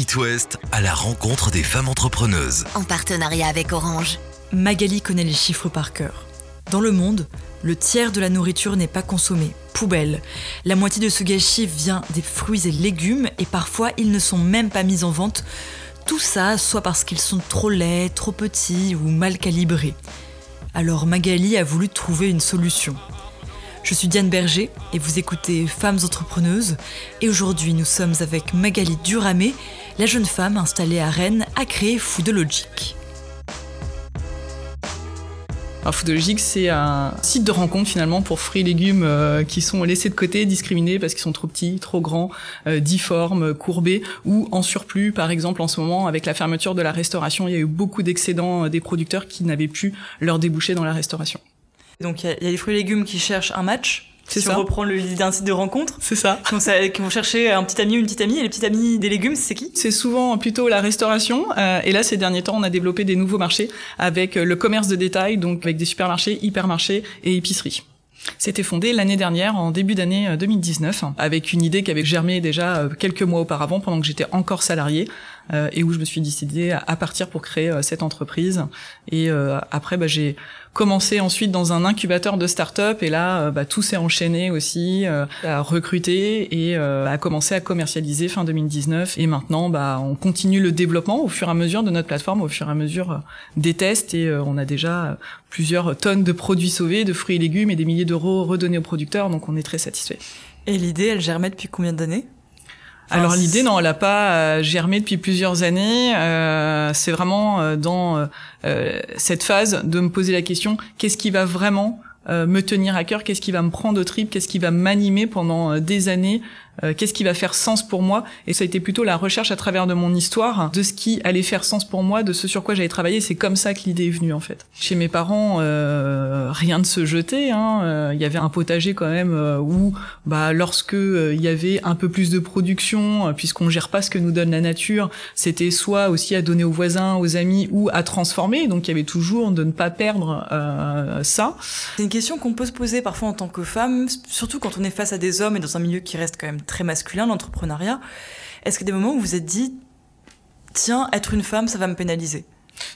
It West à la rencontre des femmes entrepreneuses. En partenariat avec Orange. Magali connaît les chiffres par cœur. Dans le monde, le tiers de la nourriture n'est pas consommé. Poubelle. La moitié de ce gâchis vient des fruits et légumes et parfois ils ne sont même pas mis en vente. Tout ça soit parce qu'ils sont trop laids, trop petits ou mal calibrés. Alors Magali a voulu trouver une solution. Je suis Diane Berger et vous écoutez Femmes entrepreneuses. Et aujourd'hui, nous sommes avec Magali Duramé, la jeune femme installée à Rennes a créé Foodologic. Alors Foodologic, c'est un site de rencontre finalement pour fruits et légumes euh, qui sont laissés de côté, discriminés parce qu'ils sont trop petits, trop grands, euh, difformes, courbés ou en surplus. Par exemple, en ce moment, avec la fermeture de la restauration, il y a eu beaucoup d'excédents euh, des producteurs qui n'avaient plus leur débouché dans la restauration. Donc il y, a les fruits et légumes qui cherchent un match. C'est si ça. on reprend l'idée d'un site de rencontre. C'est ça. Donc ça, qui vont chercher un petit ami ou une petite amie. Et les petits amis des légumes, c'est qui? C'est souvent plutôt la restauration. euh, et là, ces derniers temps, on a développé des nouveaux marchés avec euh, le commerce de détail, donc avec des supermarchés, hypermarchés et épiceries. C'était fondé l'année dernière, en début d'année euh, 2019, avec une idée qui avait germé déjà euh, quelques mois auparavant, pendant que j'étais encore salarié, euh, et où je me suis décidé à, partir pour créer euh, cette entreprise. Et euh, après, bah, j'ai commencé ensuite dans un incubateur de start-up, et là, euh, bah, tout s'est enchaîné aussi, euh, à recruter et euh, à commencer à commercialiser fin 2019. Et maintenant, bah, on continue le développement au fur et à mesure de notre plateforme, au fur et à mesure euh, des tests, et euh, on a déjà euh, plusieurs tonnes de produits sauvés, de fruits et légumes, et des milliers d'euros redonnés aux producteurs, donc on est très satisfait. Et l'idée, elle germait depuis combien d'années? Enfin, Alors l'idée, non, elle n'a pas euh, germé depuis plusieurs années. Euh, c'est vraiment euh, dans euh, cette phase de me poser la question qu'est-ce qui va vraiment euh, me tenir à cœur Qu'est-ce qui va me prendre au trip Qu'est-ce qui va m'animer pendant des années Euh, Qu'est-ce qui va faire sens pour moi? Et ça a été plutôt la recherche à travers de mon histoire de ce qui allait faire sens pour moi, de ce sur quoi j'allais travailler. C'est comme ça que l'idée est venue en fait. Chez mes parents, euh, rien de se jeter. hein. Euh, Il y avait un potager quand même euh, où, bah, lorsque euh, il y avait un peu plus de production, puisqu'on gère pas ce que nous donne la nature, c'était soit aussi à donner aux voisins, aux amis ou à transformer. Donc il y avait toujours de ne pas perdre ça. C'est une question qu'on peut se poser parfois en tant que femme, surtout quand on est face à des hommes et dans un milieu qui reste quand même très masculin, l'entrepreneuriat. Est-ce qu'il y a des moments où vous vous êtes dit, tiens, être une femme, ça va me pénaliser?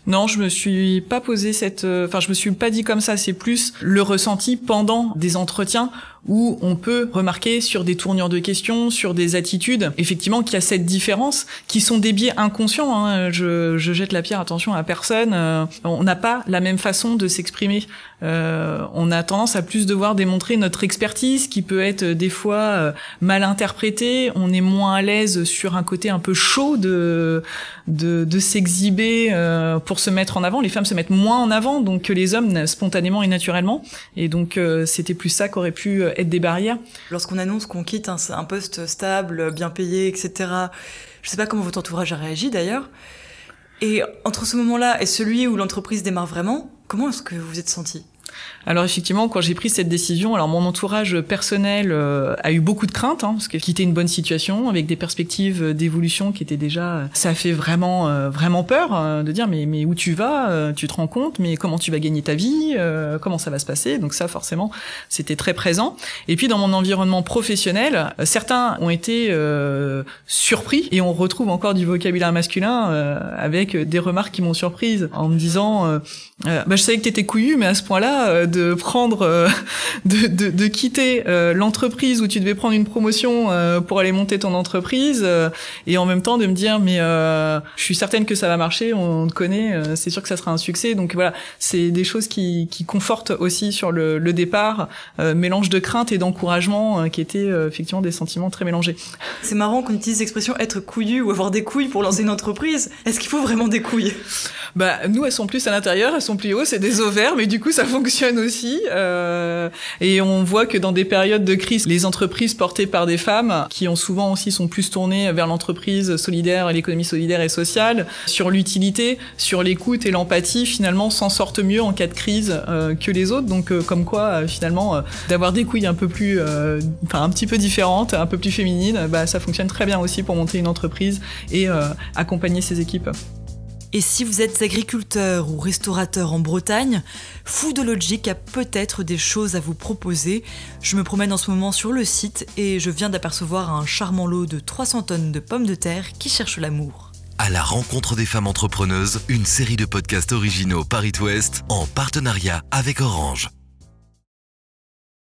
Non, je me suis pas posé cette, euh, enfin, je me suis pas dit comme ça. C'est plus le ressenti pendant des entretiens où on peut remarquer sur des tournures de questions, sur des attitudes, effectivement, qu'il y a cette différence, qui sont des biais inconscients. Hein. Je, je jette la pierre, attention à personne. Euh, on n'a pas la même façon de s'exprimer. Euh, on a tendance à plus devoir démontrer notre expertise, qui peut être euh, des fois euh, mal interprétée. On est moins à l'aise sur un côté un peu chaud de de, de s'exhiber pour se mettre en avant. Les femmes se mettent moins en avant donc que les hommes spontanément et naturellement. Et donc c'était plus ça qu'aurait pu être des barrières. Lorsqu'on annonce qu'on quitte un, un poste stable, bien payé, etc., je sais pas comment votre entourage a réagi d'ailleurs. Et entre ce moment-là et celui où l'entreprise démarre vraiment, comment est-ce que vous vous êtes senti Alors effectivement, quand j'ai pris cette décision, alors mon entourage personnel euh, a eu beaucoup de craintes, hein, parce que quitter une bonne situation avec des perspectives d'évolution qui étaient déjà, ça fait vraiment euh, vraiment peur euh, de dire mais mais où tu vas, euh, tu te rends compte, mais comment tu vas gagner ta vie, euh, comment ça va se passer? Donc ça forcément, c'était très présent. Et puis dans mon environnement professionnel, euh, certains ont été euh, surpris et on retrouve encore du vocabulaire masculin euh, avec des remarques qui m'ont surprise en me disant euh, euh, bah, je savais que t'étais couillu, mais à ce point-là, euh, de prendre, euh, de, de, de quitter euh, l'entreprise où tu devais prendre une promotion pour aller monter ton entreprise, et en même temps de me dire, mais euh, je suis certaine que ça va marcher, on te connaît, c'est sûr que ça sera un succès. Donc voilà, c'est des choses qui, qui confortent aussi sur le, le départ, euh, mélange de crainte et d'encouragement, qui étaient effectivement des sentiments très mélangés. C'est marrant qu'on utilise l'expression être couillu ou avoir des couilles pour lancer une entreprise. Est-ce qu'il faut vraiment des couilles? Bah nous elles sont plus à l'intérieur, elles sont plus hautes, c'est des ovaires, mais du coup ça fonctionne aussi. Euh, et on voit que dans des périodes de crise, les entreprises portées par des femmes, qui ont souvent aussi sont plus tournées vers l'entreprise solidaire l'économie solidaire et sociale, sur l'utilité, sur l'écoute et l'empathie, finalement s'en sortent mieux en cas de crise euh, que les autres. Donc euh, comme quoi euh, finalement euh, d'avoir des couilles un peu plus, enfin un petit peu différentes, un peu plus féminines, bah ça fonctionne très bien aussi pour monter une entreprise et accompagner ses équipes. Et si vous êtes agriculteur ou restaurateur en Bretagne, Foodologic a peut-être des choses à vous proposer. Je me promène en ce moment sur le site et je viens d'apercevoir un charmant lot de 300 tonnes de pommes de terre qui cherchent l'amour. À la rencontre des femmes entrepreneuses, une série de podcasts originaux Paris Ouest en partenariat avec Orange.